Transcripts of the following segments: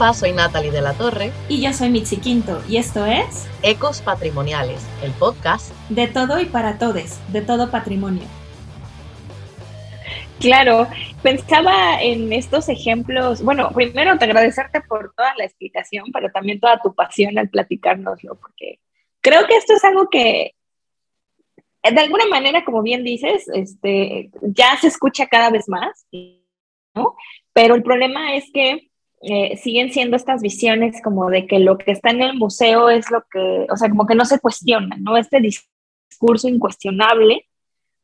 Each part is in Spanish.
Soy Natalie de la Torre. Y yo soy Mitzi Quinto, y esto es Ecos Patrimoniales, el podcast de todo y para todes, de todo patrimonio. Claro, pensaba en estos ejemplos. Bueno, primero te agradecerte por toda la explicación, pero también toda tu pasión al platicárnoslo, porque creo que esto es algo que de alguna manera, como bien dices, este, ya se escucha cada vez más, ¿no? Pero el problema es que eh, siguen siendo estas visiones como de que lo que está en el museo es lo que, o sea, como que no se cuestiona, ¿no? Este discurso incuestionable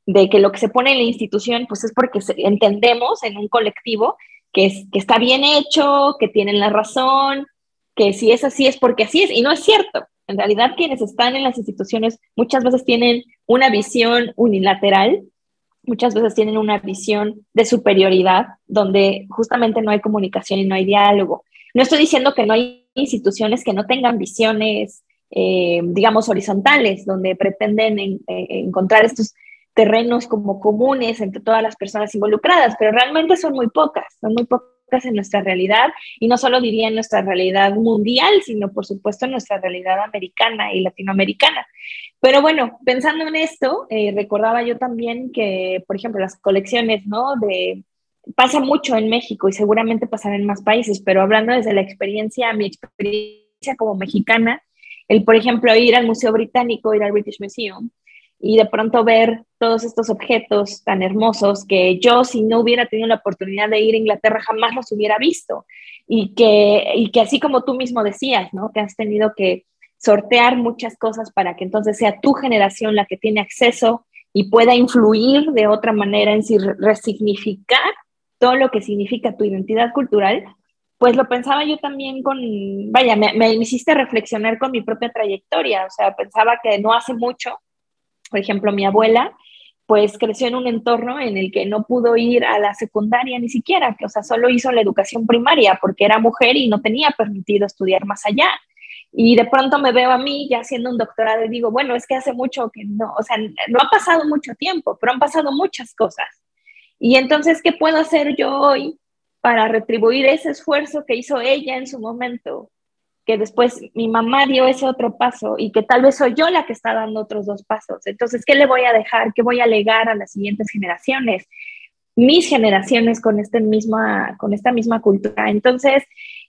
de que lo que se pone en la institución, pues es porque entendemos en un colectivo que, es, que está bien hecho, que tienen la razón, que si es así es porque así es, y no es cierto. En realidad, quienes están en las instituciones muchas veces tienen una visión unilateral muchas veces tienen una visión de superioridad donde justamente no hay comunicación y no hay diálogo. No estoy diciendo que no hay instituciones que no tengan visiones, eh, digamos, horizontales, donde pretenden eh, encontrar estos terrenos como comunes entre todas las personas involucradas, pero realmente son muy pocas, son muy pocas en nuestra realidad y no solo diría en nuestra realidad mundial, sino por supuesto en nuestra realidad americana y latinoamericana. Pero bueno, pensando en esto, eh, recordaba yo también que, por ejemplo, las colecciones, ¿no? De, pasa mucho en México y seguramente pasará en más países, pero hablando desde la experiencia, mi experiencia como mexicana, el, por ejemplo, ir al Museo Británico, ir al British Museum, y de pronto ver todos estos objetos tan hermosos que yo si no hubiera tenido la oportunidad de ir a Inglaterra jamás los hubiera visto y que, y que así como tú mismo decías, ¿no? Que has tenido que sortear muchas cosas para que entonces sea tu generación la que tiene acceso y pueda influir de otra manera en si resignificar todo lo que significa tu identidad cultural, pues lo pensaba yo también con, vaya, me, hiciste reflexionar con mi propia trayectoria, o sea, pensaba que no hace mucho por ejemplo, mi abuela, pues creció en un entorno en el que no pudo ir a la secundaria ni siquiera, que, o sea, solo hizo la educación primaria porque era mujer y no tenía permitido estudiar más allá. Y de pronto me veo a mí ya haciendo un doctorado y digo, bueno, es que hace mucho que no, o sea, no ha pasado mucho tiempo, pero han pasado muchas cosas. Y entonces, ¿qué puedo hacer yo hoy para retribuir ese esfuerzo que hizo ella en su momento? que después mi mamá dio ese otro paso y que tal vez soy yo la que está dando otros dos pasos. Entonces, ¿qué le voy a dejar? ¿Qué voy a legar a las siguientes generaciones? Mis generaciones con, este misma, con esta misma cultura. Entonces,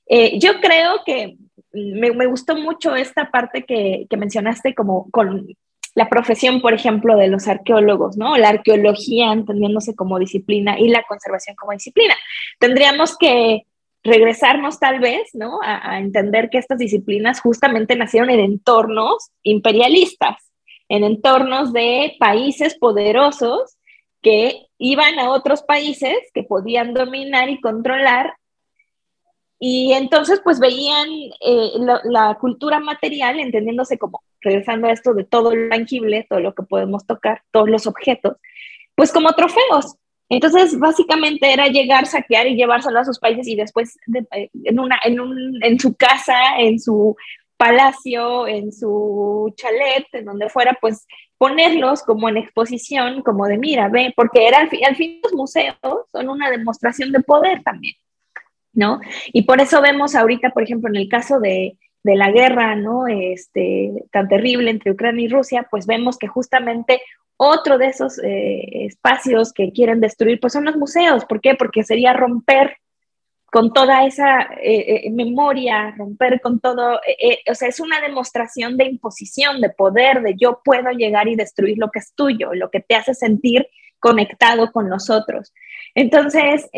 eh, yo creo que me, gustó mucho esta parte que mencionaste como con la profesión, por ejemplo, de los arqueólogos, ¿no? La arqueología entendiéndose como disciplina y la conservación como disciplina. Tendríamos que regresarnos tal vez, ¿no? A, entender que estas disciplinas justamente nacieron en entornos imperialistas, en entornos de países poderosos que iban a otros países que podían dominar y controlar y entonces pues veían eh, la, cultura material, entendiéndose como, regresando a esto de todo lo tangible, todo lo que podemos tocar, todos los objetos, pues como trofeos, entonces, básicamente era llegar, saquear y llevárselo a sus países y después eh, en, una, en, un, en su casa, en su palacio, en su chalet, en donde fuera, pues ponerlos como en exposición, como de mira, ve, porque era al fin, al fin los museos son una demostración de poder también, ¿no? Y por eso vemos ahorita, por ejemplo, en el caso de, la guerra, ¿no? Este, tan terrible entre Ucrania y Rusia, pues vemos que justamente otro de esos eh, espacios que quieren destruir, pues son los museos. ¿Por qué? Porque sería romper con toda esa eh, eh, memoria, romper con todo, o sea, es una demostración de imposición, de poder, de yo puedo llegar y destruir lo que es tuyo, lo que te hace sentir conectado con nosotros. Entonces,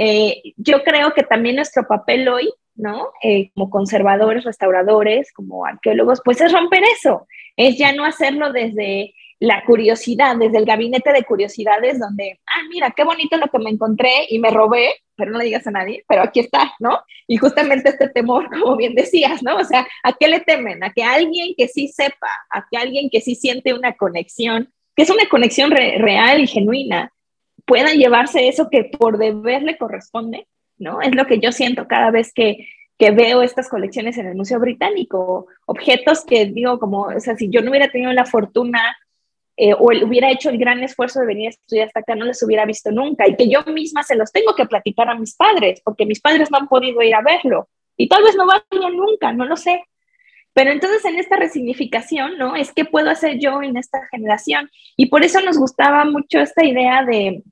yo creo que también nuestro papel hoy, ¿no? como conservadores, restauradores, como arqueólogos, pues es romper eso, es ya no hacerlo desde la curiosidad, desde el gabinete de curiosidades, donde, ah, mira, qué bonito lo que me encontré y me robé, pero no le digas a nadie, pero aquí está, ¿no? Y justamente este temor, como bien decías, ¿no? O sea, ¿a qué le temen? A que alguien que sí sepa, a que alguien que sí siente una conexión, que es una conexión real y genuina, pueda llevarse eso que por deber le corresponde, ¿no? Es lo que yo siento cada vez que, que veo estas colecciones en el Museo Británico, objetos que digo como, o sea, si yo no hubiera tenido la fortuna eh, o hubiera hecho el gran esfuerzo de venir a estudiar hasta acá, no les hubiera visto nunca y que yo misma se los tengo que platicar a mis padres, porque mis padres no han podido ir a verlo, Y tal vez no vaya nunca, no lo sé. Pero entonces en esta resignificación, ¿no? Es qué puedo hacer yo en esta generación. Y por eso nos gustaba mucho esta idea de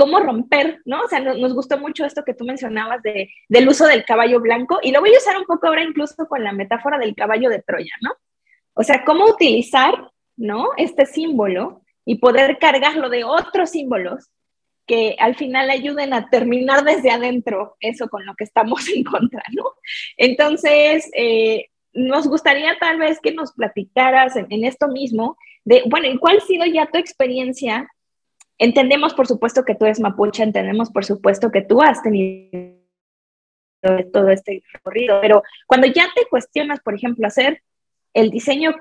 cómo romper, ¿no? O sea, nos, gustó mucho esto que tú mencionabas de, del uso del caballo blanco y lo voy a usar un poco ahora incluso con la metáfora del caballo de Troya, ¿no? O sea, cómo utilizar, ¿no? Este símbolo y poder cargarlo de otros símbolos que al final ayuden a terminar desde adentro eso con lo que estamos en contra, ¿no? Entonces, eh, nos gustaría tal vez que nos platicaras en, en, esto mismo de, bueno, ¿y cuál ha sido ya tu experiencia Entendemos, por supuesto, que tú eres mapuche, entendemos, por supuesto, que tú has tenido todo este recorrido, pero cuando ya te cuestionas, por ejemplo, hacer el diseño,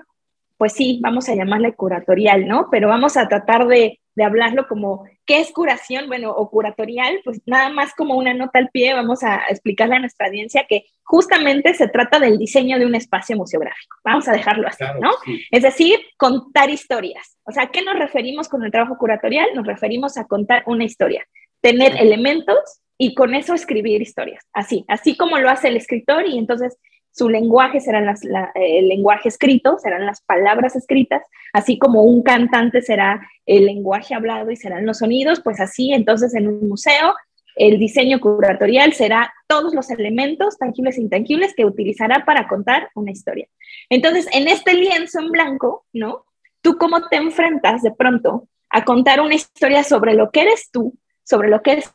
pues sí, vamos a llamarle curatorial, ¿no? Pero vamos a tratar de de hablarlo como qué es curación, bueno, o curatorial, pues nada más como una nota al pie, vamos a explicarle a nuestra audiencia que justamente se trata del diseño de un espacio museográfico. Vamos a dejarlo así, ¿no? Es decir, contar historias. O sea, ¿a qué nos referimos con el trabajo curatorial? Nos referimos a contar una historia, tener elementos y con eso escribir historias. Así, así como lo hace el escritor y entonces su lenguaje será las, el lenguaje escrito, serán las palabras escritas, así como un cantante será el lenguaje hablado y serán los sonidos, pues así entonces en un museo el diseño curatorial será todos los elementos tangibles e intangibles que utilizará para contar una historia. Entonces, en este lienzo en blanco, ¿no? ¿Tú cómo te enfrentas de pronto a contar una historia sobre lo que eres tú, sobre lo que es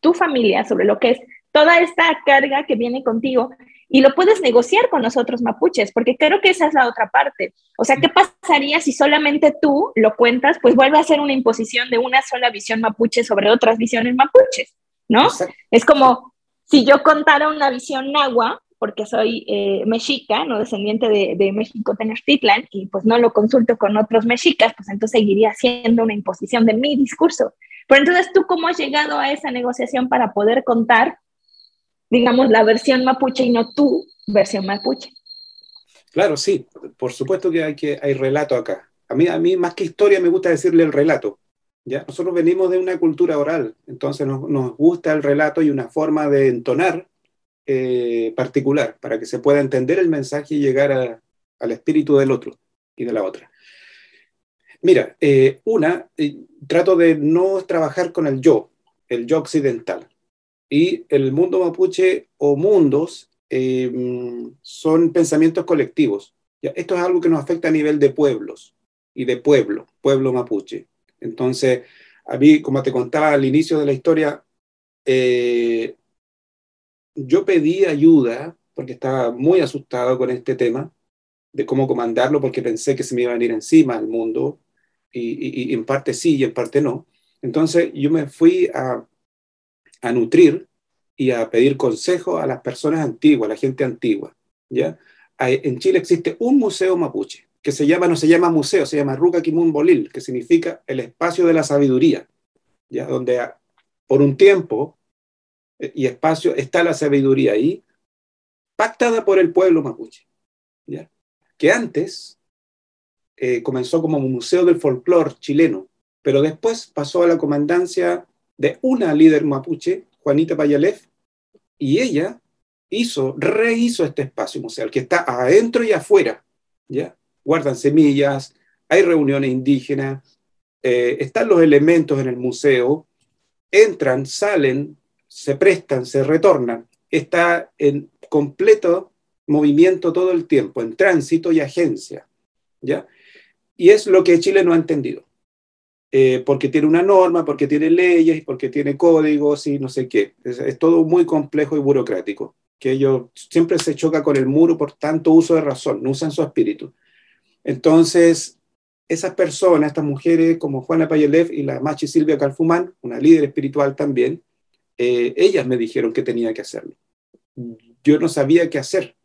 tu familia, sobre lo que es toda esta carga que viene contigo y lo puedes negociar con los otros mapuches, porque creo que esa es la otra parte. O sea, ¿qué pasaría si solamente tú lo cuentas? Pues vuelve a ser una imposición de una sola visión mapuche sobre otras visiones mapuches, ¿no? Es como si yo contara una visión nahua, porque soy eh, mexica, no descendiente de, de, México Tenochtitlan, y pues no lo consulto con otros mexicas, pues entonces seguiría siendo una imposición de mi discurso. Pero entonces, ¿tú cómo has llegado a esa negociación para poder contar digamos, la versión mapuche y no tu versión mapuche. Claro, sí, por supuesto que hay, que, hay relato acá. A mí, a mí, más que historia, me gusta decirle el relato. ¿ya? Nosotros venimos de una cultura oral, entonces nos, gusta el relato y una forma de entonar eh, particular para que se pueda entender el mensaje y llegar al espíritu del otro y de la otra. Mira, eh, una, eh, trato de no trabajar con el yo, el yo occidental y el mundo mapuche o mundos eh, son pensamientos colectivos. Esto es algo que nos afecta a nivel de pueblos y de pueblo, pueblo mapuche. Entonces, a mí, como te contaba al inicio de la historia, eh, yo pedí ayuda porque estaba muy asustado con este tema de cómo comandarlo, porque pensé que se me iba a venir encima el mundo, y en parte sí y en parte no. Entonces yo me fui a, a nutrir y a pedir consejo a las personas antiguas, a la gente antigua. ¿ya? En Chile existe un museo mapuche, que se llama, no se llama museo, se llama Ruca Kimun Bolil, que significa el espacio de la sabiduría, ¿ya? donde por un tiempo eh, y espacio está la sabiduría ahí, pactada por el pueblo mapuche, ¿ya? que antes eh, comenzó como un museo del folclore chileno, pero después pasó a la comandancia de una líder mapuche, Juanita Payalef, y ella hizo, rehizo este espacio museal que está adentro y afuera, ¿ya? Guardan semillas, hay reuniones indígenas, eh, están los elementos en el museo, entran, salen, se prestan, se retornan, está en completo movimiento todo el tiempo, en tránsito y agencia, ¿ya? Y es lo que Chile no ha entendido. Eh, porque tiene una norma, porque tiene leyes, porque tiene códigos y no sé qué. Es, todo muy complejo y burocrático, que ellos siempre se choca con el muro por tanto uso de razón, no usan su espíritu. Entonces, esas personas, estas mujeres como Juana Payelev y la Machi Silvia Calfumán, una líder espiritual también, eh, ellas me dijeron que tenía que hacerlo. Yo no sabía qué hacer.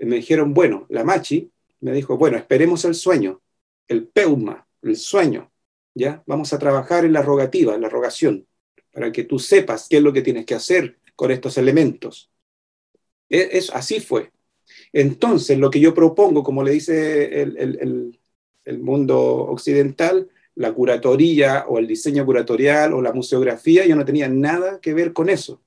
Me dijeron, bueno, la Machi me dijo, bueno, esperemos el sueño, el peuma, el sueño ¿ya? Vamos a trabajar en la rogativa, en la rogación, para que tú sepas qué es lo que tienes que hacer con estos elementos. E, es, así fue. Entonces, lo que yo propongo, como le dice el, el mundo occidental, la curatoría o el diseño curatorial o la museografía, yo no tenía nada que ver con eso.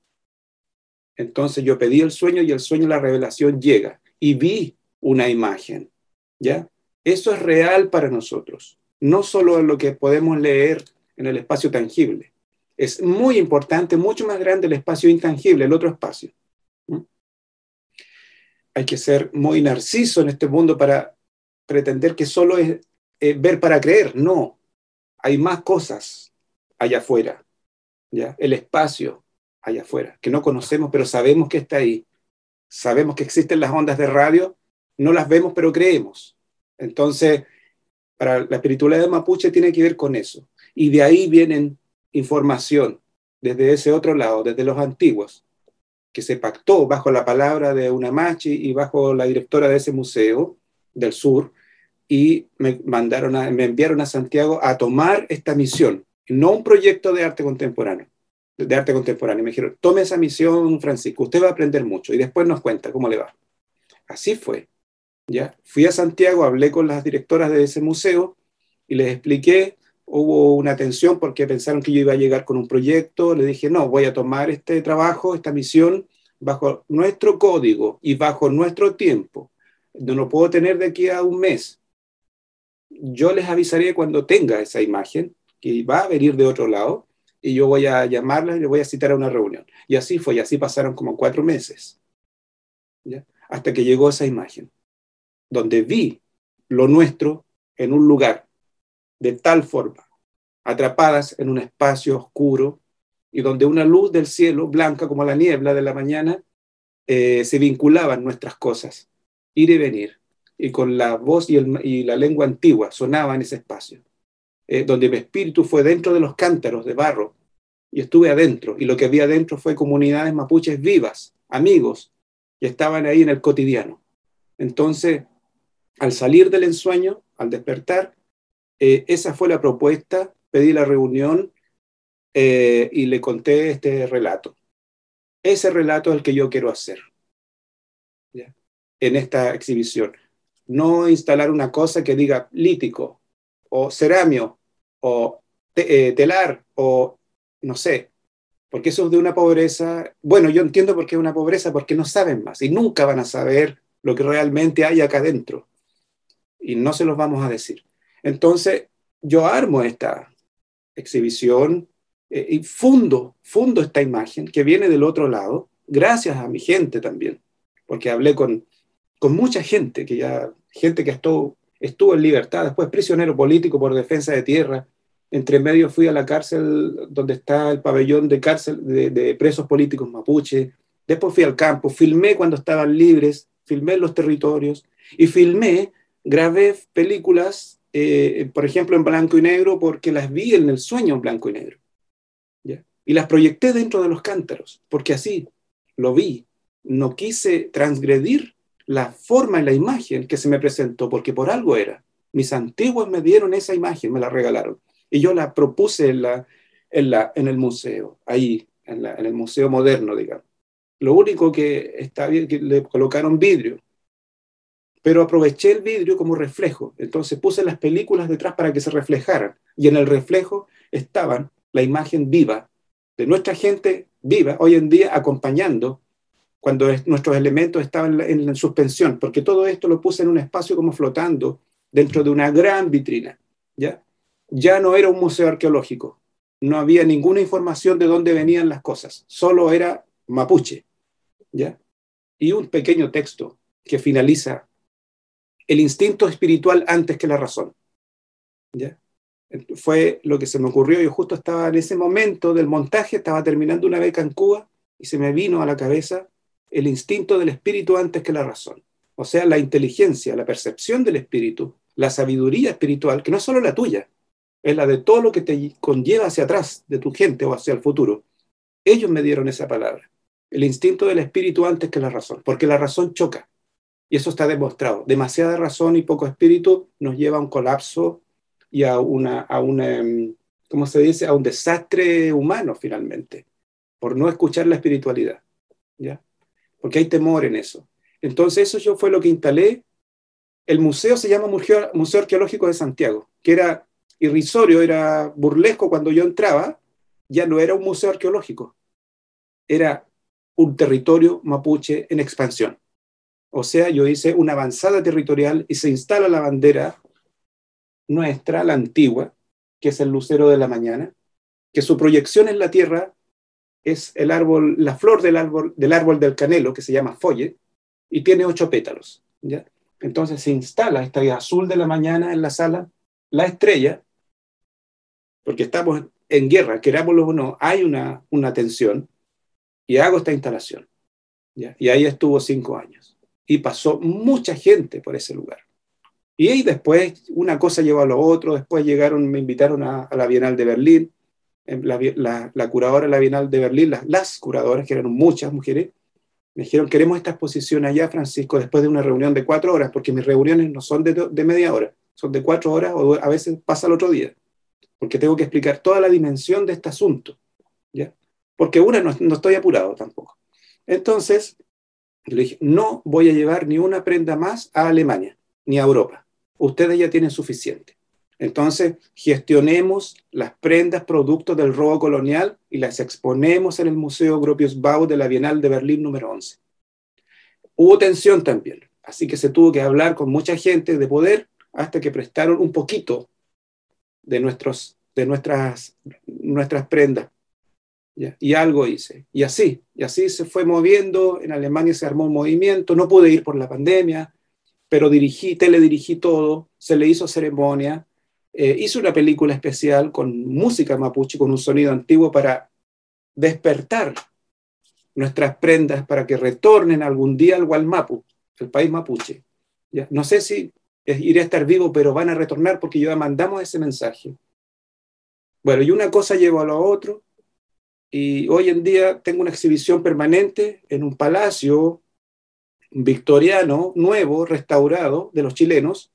Entonces yo pedí el sueño y el sueño, la revelación llega y vi una imagen, ¿ya? Eso es real para nosotros, no solo en lo que podemos leer en el espacio tangible. Es muy importante, mucho más grande el espacio intangible, el otro espacio. Hay que ser muy narciso en este mundo para pretender que solo es eh, ver para creer. No, hay más cosas allá afuera. ¿ya? El espacio allá afuera, que no conocemos, pero sabemos que está ahí. Sabemos que existen las ondas de radio, no las vemos, pero creemos. Entonces, para la espiritualidad Mapuche tiene que ver con eso. Y de ahí vienen información, desde ese otro lado, desde los antiguos, que se pactó bajo la palabra de Unamachi y bajo la directora de ese museo del sur, y me, mandaron me enviaron a Santiago a tomar esta misión, no un proyecto de arte contemporáneo, de arte contemporáneo. Me dijeron, tome esa misión, Francisco, usted va a aprender mucho y después nos cuenta cómo le va. Así fue. ¿Ya? Fui a Santiago, hablé con las directoras de ese museo y les expliqué, hubo una tensión porque pensaron que yo iba a llegar con un proyecto, le dije, no, voy a tomar este trabajo, esta misión, bajo nuestro código y bajo nuestro tiempo. No lo puedo tener de aquí a un mes. Yo les avisaré cuando tenga esa imagen, que va a venir de otro lado, y yo voy a llamarla y le voy a citar a una reunión. Y así fue, y así pasaron como cuatro meses, hasta que llegó esa imagen donde vi lo nuestro en un lugar de tal forma, atrapadas en un espacio oscuro y donde una luz del cielo, blanca como la niebla de la mañana, eh, se vinculaban nuestras cosas, ir y venir, y con la voz y, la lengua antigua sonaba en ese espacio, eh, donde mi espíritu fue dentro de los cántaros de barro, y estuve adentro, y lo que había adentro fue comunidades mapuches vivas, amigos, que estaban ahí en el cotidiano. Entonces, al salir del ensueño, al despertar, eh, esa fue la propuesta, pedí la reunión eh, y le conté este relato. Ese relato es el que yo quiero hacer en esta exhibición. No instalar una cosa que diga lítico o ceramio o eh, telar o no sé, porque eso es de una pobreza. Bueno, yo entiendo por qué es una pobreza, porque no saben más y nunca van a saber lo que realmente hay acá adentro y no se los vamos a decir. Entonces, yo armo esta exhibición eh, y fundo, fundo esta imagen que viene del otro lado, gracias a mi gente también, porque hablé con, con mucha gente, que ya, gente que estuvo, estuvo en libertad, después prisionero político por defensa de tierra, entre medio fui a la cárcel donde está el pabellón de cárcel de, de, presos políticos mapuche, después fui al campo, filmé cuando estaban libres, filmé los territorios y filmé grabé películas, eh, por ejemplo, en blanco y negro, porque las vi en el sueño en blanco y negro. Y las proyecté dentro de los cántaros, porque así lo vi. No quise transgredir la forma y la imagen que se me presentó, porque por algo era. Mis antiguos me dieron esa imagen, me la regalaron. Y yo la propuse en, la, en, la, en el museo, ahí, en, en el museo moderno, digamos. Lo único que está bien, que le colocaron vidrio, pero aproveché el vidrio como reflejo. Entonces puse las películas detrás para que se reflejaran y en el reflejo estaban la imagen viva de nuestra gente viva hoy en día acompañando cuando nuestros elementos estaban en, suspensión, porque todo esto lo puse en un espacio como flotando dentro de una gran vitrina. ¿ya? ya no era un museo arqueológico, no había ninguna información de dónde venían las cosas, solo era mapuche. ¿ya? Y un pequeño texto que finaliza el instinto espiritual antes que la razón. ¿Ya? Fue lo que se me ocurrió. Yo justo estaba en ese momento del montaje, estaba terminando una beca en Cuba y se me vino a la cabeza el instinto del espíritu antes que la razón. O sea, la inteligencia, la percepción del espíritu, la sabiduría espiritual, que no es solo la tuya, es la de todo lo que te conlleva hacia atrás, de tu gente o hacia el futuro. Ellos me dieron esa palabra, el instinto del espíritu antes que la razón, porque la razón choca. Y eso está demostrado. Demasiada razón y poco espíritu nos lleva a un colapso y a una, a una em, ¿cómo se dice? A un desastre humano finalmente, por no escuchar la espiritualidad. ¿ya? Porque hay temor en eso. Entonces eso yo fue lo que instalé. El museo se llama Museo, museo Arqueológico de Santiago, que era irrisorio, era burlesco cuando yo entraba, ya no era un museo arqueológico, era un territorio mapuche en expansión. O sea, yo hice una avanzada territorial y se instala la bandera nuestra, la antigua, que es el lucero de la mañana, que su proyección en la tierra es el árbol, la flor del árbol del, árbol del canelo, que se llama folle, y tiene ocho pétalos. Entonces se instala esta azul de la mañana en la sala, la estrella, porque estamos en guerra, querámoslo o no, hay una, una tensión, y hago esta instalación. Y ahí estuvo cinco años y pasó mucha gente por ese lugar. Y después una cosa llevó a lo otro, después llegaron, me invitaron a, la Bienal de Berlín, la, la, curadora de la Bienal de Berlín, las, las, curadoras, que eran muchas mujeres, me dijeron, queremos esta exposición allá, Francisco, después de una reunión de cuatro horas, porque mis reuniones no son de, de media hora, son de cuatro horas o a veces pasa el otro día, porque tengo que explicar toda la dimensión de este asunto, ¿ya? Porque una, no, no estoy apurado tampoco. Entonces, le dije, no voy a llevar ni una prenda más a Alemania, ni a Europa. Ustedes ya tienen suficiente. Entonces, gestionemos las prendas productos del robo colonial y las exponemos en el Museo Gropius Bau de la Bienal de Berlín número 11. Hubo tensión también, así que se tuvo que hablar con mucha gente de poder hasta que prestaron un poquito de, nuestros, de nuestras, nuestras prendas y algo hice. Y así, y así se fue moviendo. En Alemania se armó un movimiento. No pude ir por la pandemia, pero dirigí, teledirigí todo. Se le hizo ceremonia. Eh, hice una película especial con música mapuche, con un sonido antiguo para despertar nuestras prendas para que retornen algún día al Gualmapu, el país mapuche. No sé si iré a estar vivo, pero van a retornar porque ya mandamos ese mensaje. Bueno, y una cosa llevó a lo otro, y hoy en día tengo una exhibición permanente en un palacio victoriano, nuevo, restaurado, de los chilenos,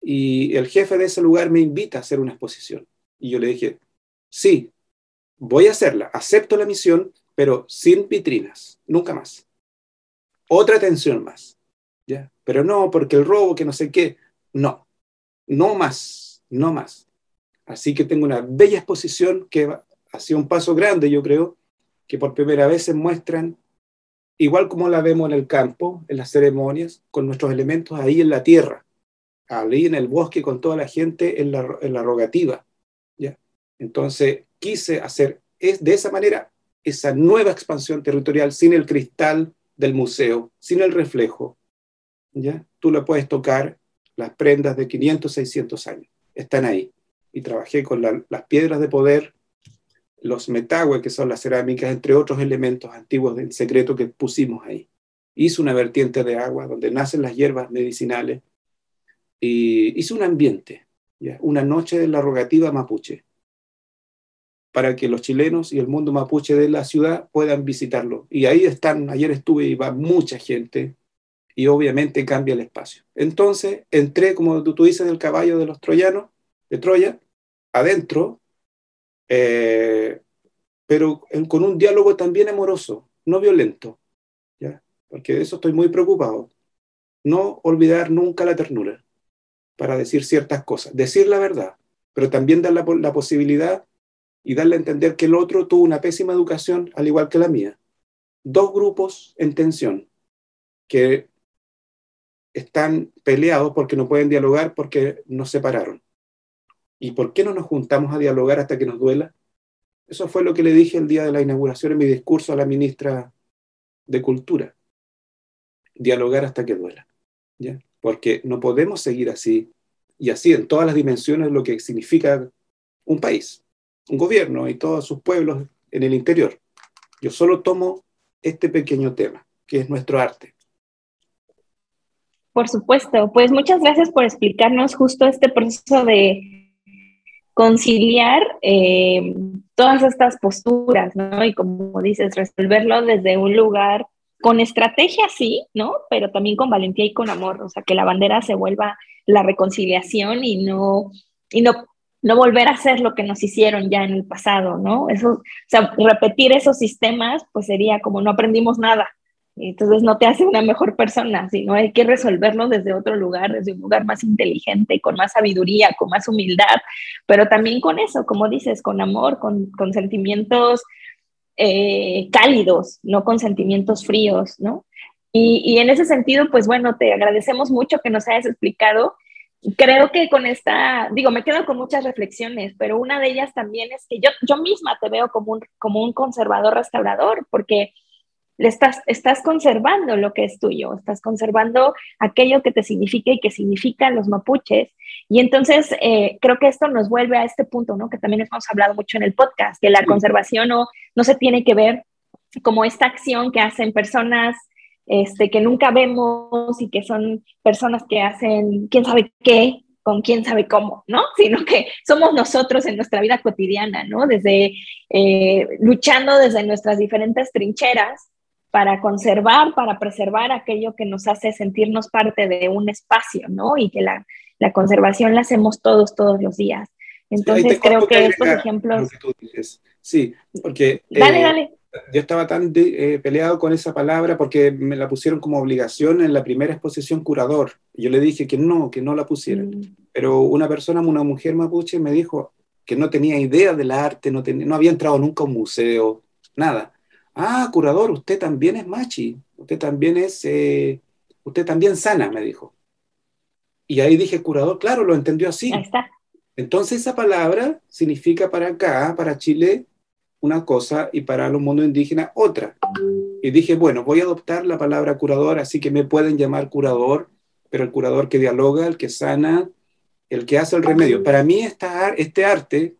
y el jefe de ese lugar me invita a hacer una exposición. Y yo le dije, sí, voy a hacerla, acepto la misión, pero sin vitrinas, nunca más. Otra atención más, ¿ya? Pero no, porque el robo, que no sé qué, no, no más, no más. Así que tengo una bella exposición que ha sido un paso grande, yo creo, que por primera vez se muestran, igual como la vemos en el campo, en las ceremonias, con nuestros elementos ahí en la tierra, ahí en el bosque con toda la gente en la, rogativa. ¿ya? Entonces quise hacer es, de esa manera esa nueva expansión territorial sin el cristal del museo, sin el reflejo. ¿ya? Tú la puedes tocar, las prendas de 500, 600 años, están ahí. Y trabajé con las piedras de poder los metagües, que son las cerámicas, entre otros elementos antiguos del secreto que pusimos ahí. Hizo una vertiente de agua donde nacen las hierbas medicinales y hizo un ambiente, una noche de la rogativa mapuche, para que los chilenos y el mundo mapuche de la ciudad puedan visitarlo. Y ahí están, ayer estuve y va mucha gente y obviamente cambia el espacio. Entonces entré, como tú, tú dices, del caballo de los troyanos, de Troya, adentro eh, pero con un diálogo también amoroso, no violento, porque de eso estoy muy preocupado. No olvidar nunca la ternura para decir ciertas cosas, decir la verdad, pero también dar la, la posibilidad y darle a entender que el otro tuvo una pésima educación al igual que la mía. Dos grupos en tensión que están peleados porque no pueden dialogar porque nos separaron. ¿Y por qué no nos juntamos a dialogar hasta que nos duela? Eso fue lo que le dije el día de la inauguración en mi discurso a la ministra de Cultura. Dialogar hasta que duela. ¿ya? Porque no podemos seguir así y así en todas las dimensiones lo que significa un país, un gobierno y todos sus pueblos en el interior. Yo solo tomo este pequeño tema, que es nuestro arte. Por supuesto, pues muchas gracias por explicarnos justo este proceso de conciliar eh, todas estas posturas, ¿no? Y como dices, resolverlo desde un lugar con estrategia, sí, ¿no? Pero también con valentía y con amor, o sea, que la bandera se vuelva la reconciliación y no, y no, no volver a hacer lo que nos hicieron ya en el pasado, ¿no? Eso, o sea, repetir esos sistemas, pues sería como no aprendimos nada, entonces no te hace una mejor persona, sino hay que resolverlo desde otro lugar, desde un lugar más inteligente, con más sabiduría, con más humildad, pero también con eso, como dices, con amor, con, con sentimientos eh, cálidos, no con sentimientos fríos, ¿no? Y, y, en ese sentido, pues bueno, te agradecemos mucho que nos hayas explicado. Creo que con esta, digo, me quedo con muchas reflexiones, pero una de ellas también es que yo, yo misma te veo como un, como un conservador restaurador, porque le estás, estás conservando lo que es tuyo, estás conservando aquello que te significa y que significan los mapuches. Y entonces eh, creo que esto nos vuelve a este punto, ¿no? Que también hemos hablado mucho en el podcast, que la conservación no, no se tiene que ver como esta acción que hacen personas este, que nunca vemos y que son personas que hacen quién sabe qué, con quién sabe cómo, ¿no? Sino que somos nosotros en nuestra vida cotidiana, ¿no? Desde eh, luchando desde nuestras diferentes trincheras para conservar, para preservar aquello que nos hace sentirnos parte de un espacio, ¿no? Y que la, la conservación la hacemos todos, todos los días. Entonces creo que, estos ejemplos... Sí, porque... Dale, eh, dale. Yo estaba tan eh, peleado con esa palabra porque me la pusieron como obligación en la primera exposición curador. Yo le dije que no, que no la pusieran. Mm. Pero una persona, una mujer mapuche, me dijo que no tenía idea del arte, no, tenía, no había entrado nunca a un museo, nada. Ah, curador, usted también es machi, usted también es, eh, usted también sana, me dijo. Y ahí dije, curador, claro, lo entendió así. Ahí está. Entonces esa palabra significa para acá, para Chile, una cosa y para los mundos indígenas otra. Y dije, bueno, voy a adoptar la palabra curador, así que me pueden llamar curador, pero el curador que dialoga, el que sana, el que hace el remedio. Para mí esta, este arte,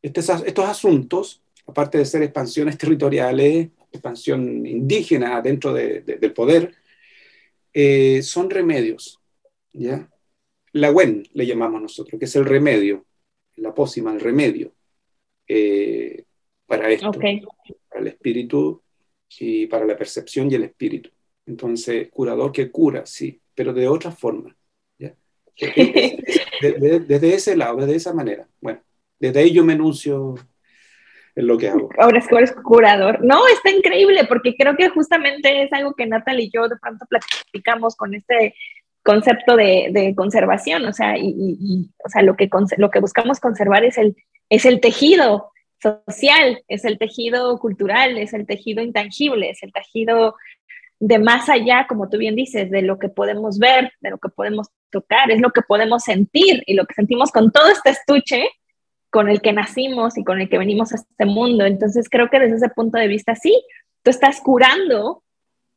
estos, estos asuntos, aparte de ser expansiones territoriales, expansión indígena dentro del poder, eh, son remedios. ¿ya? La WEN le llamamos nosotros, que es el remedio, la pócima, el remedio eh, para esto, para el espíritu y para la percepción y el espíritu. Entonces, curador que cura, sí, pero de otra forma. ¿ya? Desde, ese lado, desde esa manera. Bueno, desde ahí yo me enuncio es lo que hago. Ahora es que eres curador. No, está increíble porque creo que justamente es algo que Natalie y yo de pronto platicamos con este concepto de, de conservación, o sea, y, o sea, lo que, lo que buscamos conservar es el, es el tejido social, es el tejido cultural, es el tejido intangible, es el tejido de más allá, como tú bien dices, de lo que podemos ver, de lo que podemos tocar, es lo que podemos sentir y lo que sentimos con todo este estuche con el que nacimos y con el que venimos a este mundo. Entonces creo que desde ese punto de vista, sí, tú estás curando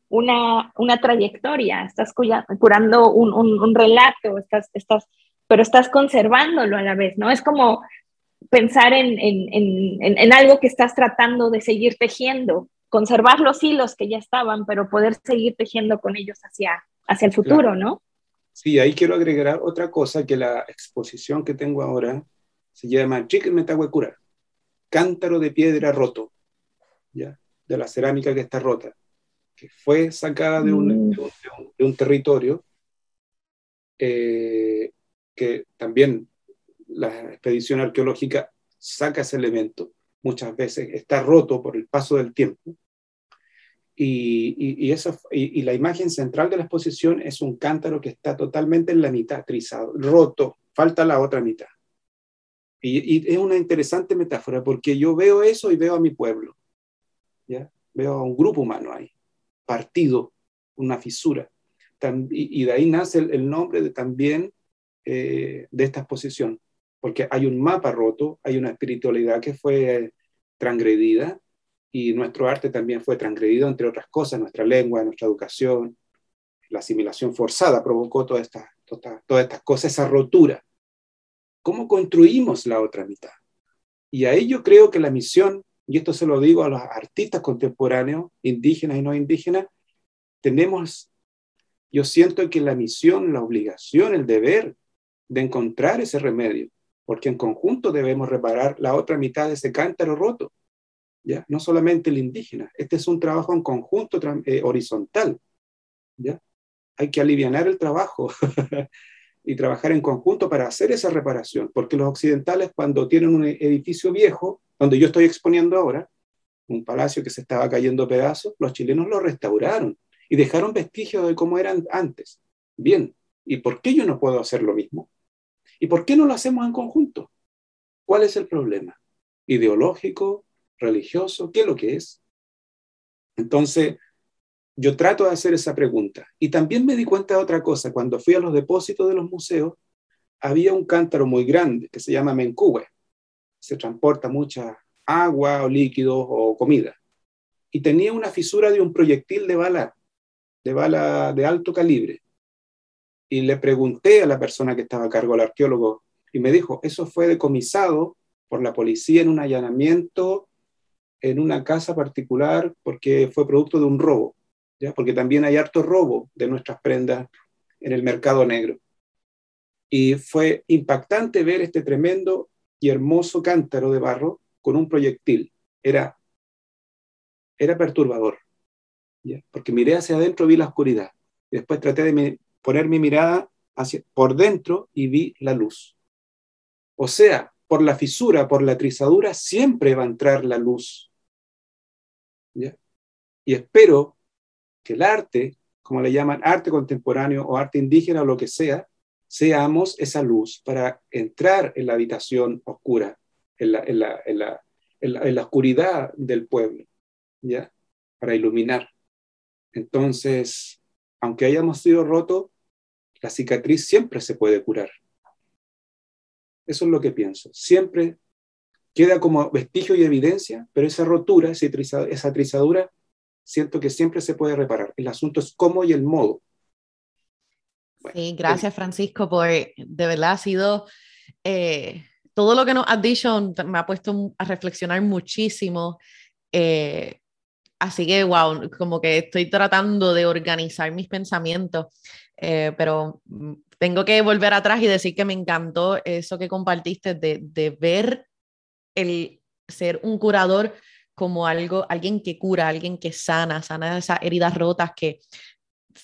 una, una trayectoria, estás curando un, un, relato, estás, estás, pero estás conservándolo a la vez, ¿no? Es como pensar en, en, en, en, algo que estás tratando de seguir tejiendo, conservar los hilos que ya estaban, pero poder seguir tejiendo con ellos hacia, hacia el futuro, ¿no? Sí, ahí quiero agregar otra cosa, que la exposición que tengo ahora se llama Chiquimetahuecura, cántaro de piedra roto, ¿ya? de la cerámica que está rota, que fue sacada de un, mm. de un, territorio eh, que también la expedición arqueológica saca ese elemento. Muchas veces está roto por el paso del tiempo. Y, y, y, la imagen central de la exposición es un cántaro que está totalmente en la mitad, trizado, roto, falta la otra mitad. Y, es una interesante metáfora porque yo veo eso y veo a mi pueblo. ¿ya? Veo a un grupo humano ahí, partido, una fisura. y, de ahí nace el, nombre de, también eh, de esta exposición, porque hay un mapa roto, hay una espiritualidad que fue transgredida y nuestro arte también fue transgredido, entre otras cosas, nuestra lengua, nuestra educación, la asimilación forzada provocó todas estas, todas estas cosas, esa rotura. ¿Cómo construimos la otra mitad? Y ahí yo creo que la misión, y esto se lo digo a los artistas contemporáneos, indígenas y no indígenas, tenemos, yo siento que la misión, la obligación, el deber de encontrar ese remedio, porque en conjunto debemos reparar la otra mitad de ese cántaro roto, ¿ya? No solamente el indígena, este es un trabajo en conjunto eh, horizontal, ¿ya? Hay que aliviar el trabajo y trabajar en conjunto para hacer esa reparación, porque los occidentales cuando tienen un edificio viejo, donde yo estoy exponiendo ahora, un palacio que se estaba cayendo pedazos, los chilenos lo restauraron y dejaron vestigios de cómo eran antes. Bien, ¿y por qué yo no puedo hacer lo mismo? ¿Y por qué no lo hacemos en conjunto? ¿Cuál es el problema? ¿Ideológico? religioso? ¿Qué es lo que es? Entonces, yo trato de hacer esa pregunta. Y también me di cuenta de otra cosa. Cuando fui a los depósitos de los museos, había un cántaro muy grande que se llama Mencube. Se transporta mucha agua o líquidos o comida. Y tenía una fisura de un proyectil de bala, de bala de alto calibre. Y le pregunté a la persona que estaba a cargo, al arqueólogo, y me dijo, eso fue decomisado por la policía en un allanamiento en una casa particular porque fue producto de un robo, porque también hay harto robo de nuestras prendas en el mercado negro. Y fue impactante ver este tremendo y hermoso cántaro de barro con un proyectil. Era, era perturbador, porque miré hacia adentro, vi la oscuridad. Después traté de poner mi mirada hacia, por dentro y vi la luz. O sea, por la fisura, por la trizadura, siempre va a entrar la luz. Y espero que el arte, como le llaman arte contemporáneo o arte indígena o lo que sea, seamos esa luz para entrar en la habitación oscura, en la, oscuridad del pueblo, ¿ya? Para iluminar. Entonces, aunque hayamos sido rotos, la cicatriz siempre se puede curar. Eso es lo que pienso. Siempre queda como vestigio y evidencia, pero esa rotura, esa trizadura, siento que siempre se puede reparar. El asunto es cómo y el modo. sí, gracias Francisco, por de verdad ha sido eh, todo lo que nos has dicho me ha puesto a reflexionar muchísimo. Eh, así que, wow, como que estoy tratando de organizar mis pensamientos, eh, pero mm, tengo que volver atrás y decir que me encantó eso que compartiste de, de ver el ser un curador como algo, alguien que cura, alguien que sana, sana esas heridas rotas que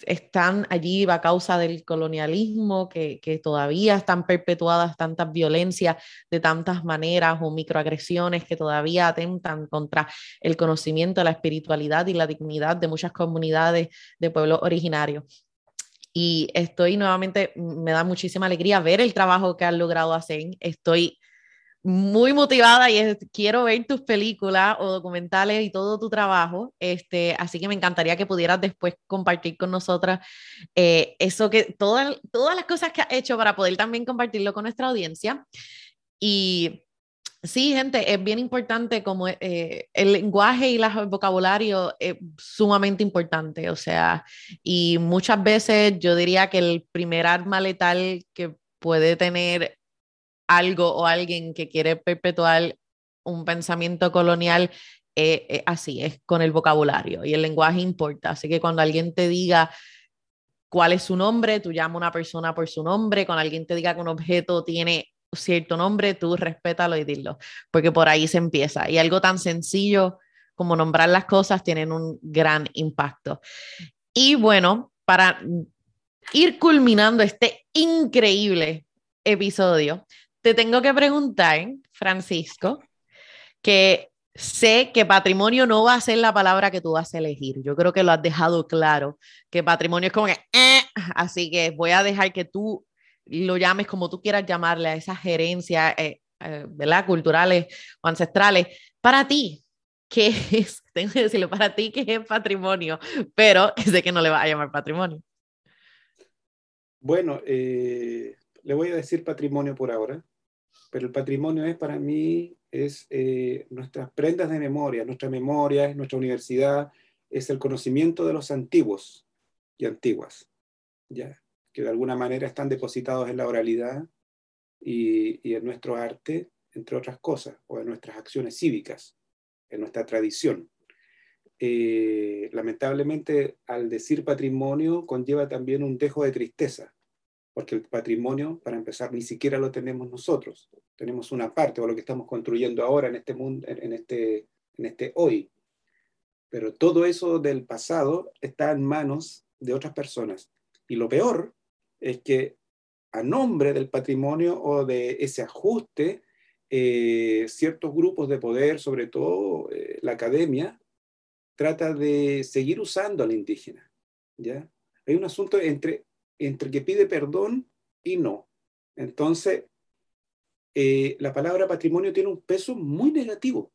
están allí a causa del colonialismo, que, que, todavía están perpetuadas tantas violencias de tantas maneras o microagresiones que todavía atentan contra el conocimiento, la espiritualidad y la dignidad de muchas comunidades de pueblos originarios. Y estoy nuevamente, me da muchísima alegría ver el trabajo que han logrado hacer. Estoy muy motivada y quiero ver tus películas o documentales y todo tu trabajo. Este, así que me encantaría que pudieras después compartir con nosotras eh, eso que todas, todas las cosas que has hecho para poder también compartirlo con nuestra audiencia. Y sí, gente, es bien importante como eh, el lenguaje y el vocabulario es sumamente importante. O sea, y muchas veces yo diría que el primer arma letal que puede tener algo o alguien que quiere perpetuar un pensamiento colonial, eh, así es con el vocabulario y el lenguaje importa. Así que cuando alguien te diga cuál es su nombre, tú llamas a una persona por su nombre, cuando alguien te diga que un objeto tiene cierto nombre, tú respétalo y dilo, porque por ahí se empieza. Y algo tan sencillo como nombrar las cosas tienen un gran impacto. Y bueno, para ir culminando este increíble episodio, te tengo que preguntar, Francisco, que sé que patrimonio no va a ser la palabra que tú vas a elegir. Yo creo que lo has dejado claro, que patrimonio es como que, eh", así que voy a dejar que tú lo llames como tú quieras llamarle a esas gerencias, eh, eh. Culturales o ancestrales. Para ti, ¿qué es? Tengo que decirlo, para ti, ¿qué es patrimonio? Pero sé que no le va a llamar patrimonio. Bueno, le voy a decir patrimonio por ahora pero el patrimonio es para mí, es eh, nuestras prendas de memoria, nuestra memoria, es nuestra universidad, es el conocimiento de los antiguos y antiguas, ¿ya? que de alguna manera están depositados en la oralidad y, en nuestro arte, entre otras cosas, o en nuestras acciones cívicas, en nuestra tradición. Eh, lamentablemente, al decir patrimonio, conlleva también un dejo de tristeza, porque el patrimonio, para empezar, ni siquiera lo tenemos nosotros. Tenemos una parte, o lo que estamos construyendo ahora en este mundo, en este, en este hoy. Pero todo eso del pasado está en manos de otras personas. Y lo peor es que a nombre del patrimonio o de ese ajuste, eh, ciertos grupos de poder, sobre todo eh, la academia, trata de seguir usando al indígena. ¿ya? Hay un asunto entre entre que pide perdón y no. Entonces, eh, la palabra patrimonio tiene un peso muy negativo,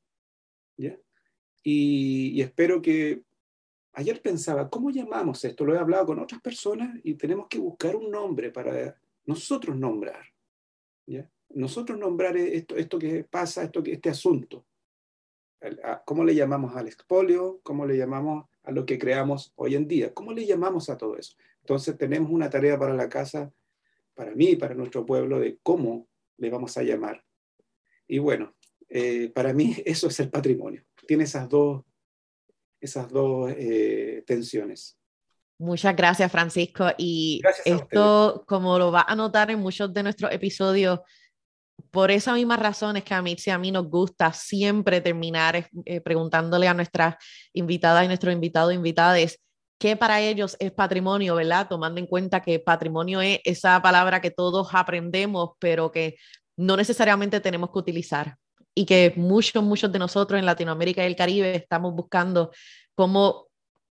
¿ya? Y, espero que... Ayer pensaba, ¿cómo llamamos esto? Lo he hablado con otras personas y tenemos que buscar un nombre para nosotros nombrar. ¿ya? Nosotros nombrar esto, esto que pasa, esto, este asunto. ¿Cómo le llamamos al expolio? ¿Cómo le llamamos a lo que creamos hoy en día? ¿Cómo le llamamos a todo eso? Entonces tenemos una tarea para la casa, para mí y para nuestro pueblo, de cómo le vamos a llamar. Y bueno, eh, para mí eso es el patrimonio. Tiene esas dos, esas dos eh, tensiones. Muchas gracias, Francisco. Y esto, como lo va a notar en muchos de nuestros episodios, por esa misma razón es que a mí, a mí nos gusta siempre terminar eh, preguntándole a nuestras invitadas y nuestros invitados e invitadas qué para ellos es patrimonio, ¿verdad? Tomando en cuenta que patrimonio es esa palabra que todos aprendemos, pero que no necesariamente tenemos que utilizar y que muchos, muchos de nosotros en Latinoamérica y el Caribe estamos buscando cómo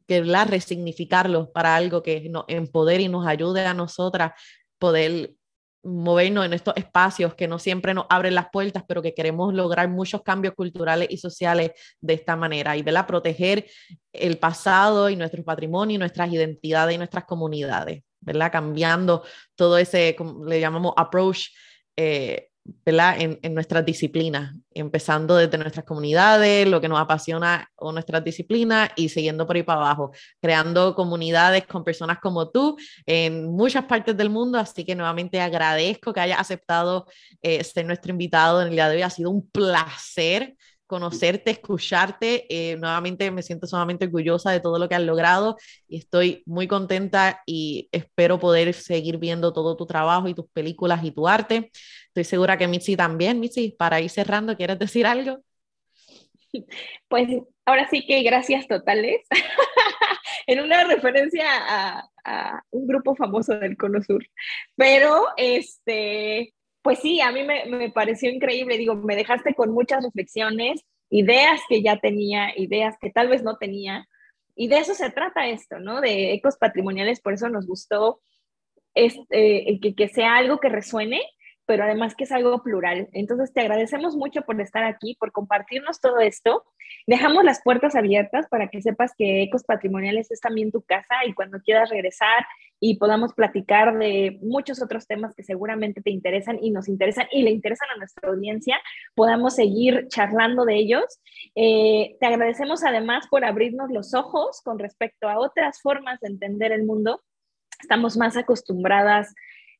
que la resignificarlo para algo que nos empodere y nos ayude a nosotras poder movernos en estos espacios que no siempre nos abren las puertas, pero que queremos lograr muchos cambios culturales y sociales de esta manera y ¿verdad? proteger el pasado y nuestro patrimonio nuestras identidades y nuestras comunidades, ¿verdad? cambiando todo ese, le llamamos approach eh, en, en, nuestras disciplinas, empezando desde nuestras comunidades, lo que nos apasiona o nuestras disciplinas y siguiendo por ahí para abajo, creando comunidades con personas como tú en muchas partes del mundo. Así que nuevamente agradezco que hayas aceptado eh, ser nuestro invitado en el día de hoy. Ha sido un placer conocerte, escucharte. Eh, nuevamente me siento sumamente orgullosa de todo lo que has logrado y estoy muy contenta y espero poder seguir viendo todo tu trabajo y tus películas y tu arte. Estoy segura que Mitzi también. Mitzi, para ir cerrando, ¿quieres decir algo? Pues ahora sí que gracias totales. en una referencia a, a, un grupo famoso del Cono Sur. Pero este, pues sí, a mí me, me, pareció increíble, digo, me dejaste con muchas reflexiones, ideas que ya tenía, ideas que tal vez no tenía, y de eso se trata esto, ¿no? De ecos patrimoniales, por eso nos gustó este, que, que sea algo que resuene pero además que es algo plural. Entonces, te agradecemos mucho por estar aquí, por compartirnos todo esto. Dejamos las puertas abiertas para que sepas que Ecos Patrimoniales es también tu casa y cuando quieras regresar y podamos platicar de muchos otros temas que seguramente te interesan y nos interesan y le interesan a nuestra audiencia, podamos seguir charlando de ellos. Eh, te agradecemos además por abrirnos los ojos con respecto a otras formas de entender el mundo. Estamos más acostumbradas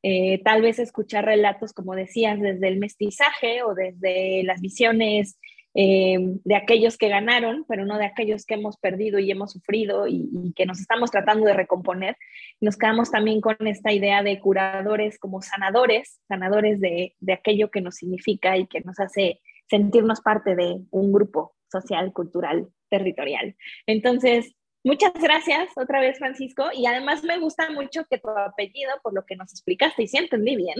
eh, tal vez escuchar relatos, como decías, desde el mestizaje o desde las visiones eh, de aquellos que ganaron, pero no de aquellos que hemos perdido y hemos sufrido y, que nos estamos tratando de recomponer. Nos quedamos también con esta idea de curadores como sanadores, sanadores de, de aquello que nos significa y que nos hace sentirnos parte de un grupo social, cultural, territorial. Entonces, Muchas gracias otra vez, Francisco. Y además me gusta mucho que tu apellido, por lo que nos explicaste y si entendí bien,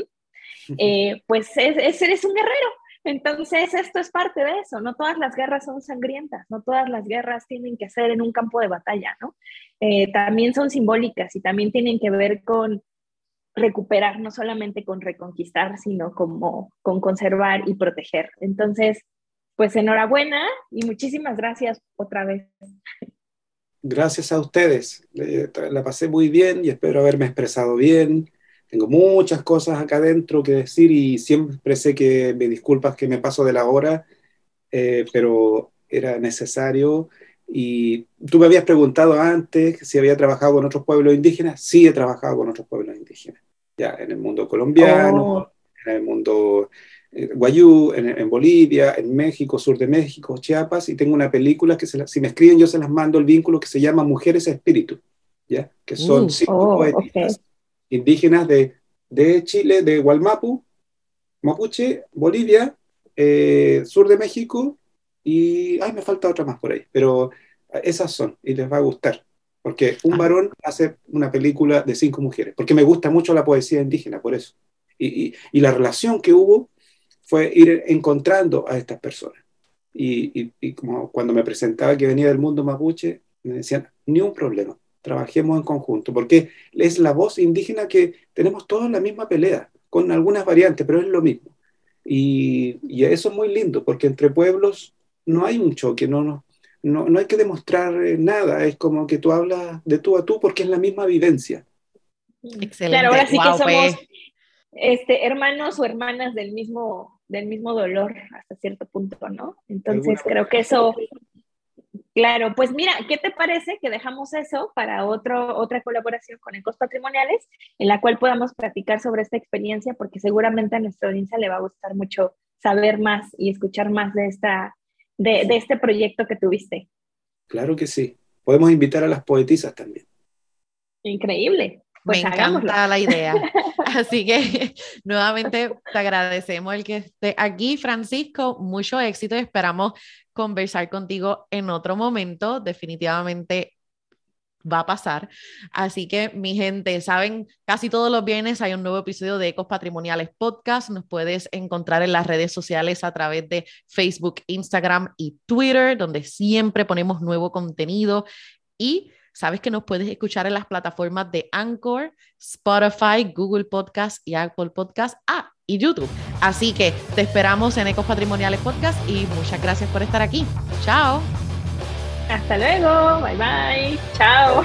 eh, pues es, eres un guerrero. Entonces, esto es parte de eso. No todas las guerras son sangrientas, no todas las guerras tienen que ser en un campo de batalla, ¿no? Eh, también son simbólicas y también tienen que ver con recuperar, no solamente con reconquistar, sino como con conservar y proteger. Entonces, pues enhorabuena y muchísimas gracias otra vez gracias a ustedes. La pasé muy bien y espero haberme expresado bien. Tengo muchas cosas acá adentro que decir y siempre sé que me disculpas que me paso de la hora, eh, pero era necesario. Y tú me habías preguntado antes si había trabajado con otros pueblos indígenas. Sí, he trabajado con otros pueblos indígenas. Ya en el mundo colombiano, oh. en el mundo Guayú, en, Bolivia, en México, sur de México, Chiapas, y tengo una película que si me escriben yo se las mando el vínculo que se llama Mujeres Espíritu, ¿ya? que son mm, cinco oh, indígenas de, de, Chile, de Gualmapu, Mapuche, Bolivia, eh, sur de México, y ay, me falta otra más por ahí, pero esas son, y les va a gustar, porque un ah. varón hace una película de cinco mujeres, porque me gusta mucho la poesía indígena, por eso. Y, y, y la relación que hubo fue ir encontrando a estas personas. Y, como cuando me presentaba que venía del mundo mapuche, me decían, ni un problema, trabajemos en conjunto, porque es la voz indígena que tenemos todos la misma pelea, con algunas variantes, pero es lo mismo. Y, y eso es muy lindo, porque entre pueblos no hay un choque, no, no, no, no hay que demostrar eh, nada, es como que tú hablas de tú a tú porque es la misma vivencia. Excelente. Claro, ahora sí que somos pues. este, hermanos o hermanas del mismo, del mismo dolor hasta cierto punto, ¿no? Entonces creo que eso, claro, pues mira, ¿qué te parece que dejamos eso para otro, otra colaboración con Ecos Patrimoniales en la cual podamos platicar sobre esta experiencia? Porque seguramente a nuestra audiencia le va a gustar mucho saber más y escuchar más de, esta, de, de este proyecto que tuviste. Claro que sí. Podemos invitar a las poetisas también. Increíble. Pues Me encanta la idea. Así que nuevamente te agradecemos el que esté aquí, Francisco. Mucho éxito y esperamos conversar contigo en otro momento. Definitivamente va a pasar. Así que, mi gente, saben, casi todos los viernes hay un nuevo episodio de Ecos Patrimoniales Podcast. Nos puedes encontrar en las redes sociales a través de Facebook, Instagram y Twitter, donde siempre ponemos nuevo contenido. Y sabes que nos puedes escuchar en las plataformas de Anchor, Spotify, Google Podcast y Apple Podcast. Ah, y YouTube. Así que te esperamos en Ecos Patrimoniales Podcast y muchas gracias por estar aquí. Chao. Hasta luego. Bye bye. Chao.